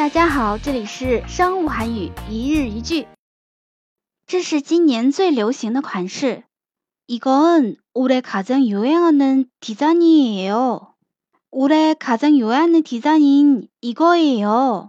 大家好，这里是商务韩语一日一句。这是今年最流行的款式。이건올해가장유행하는디자인이에요올해가장유행하는디자인이거예 요。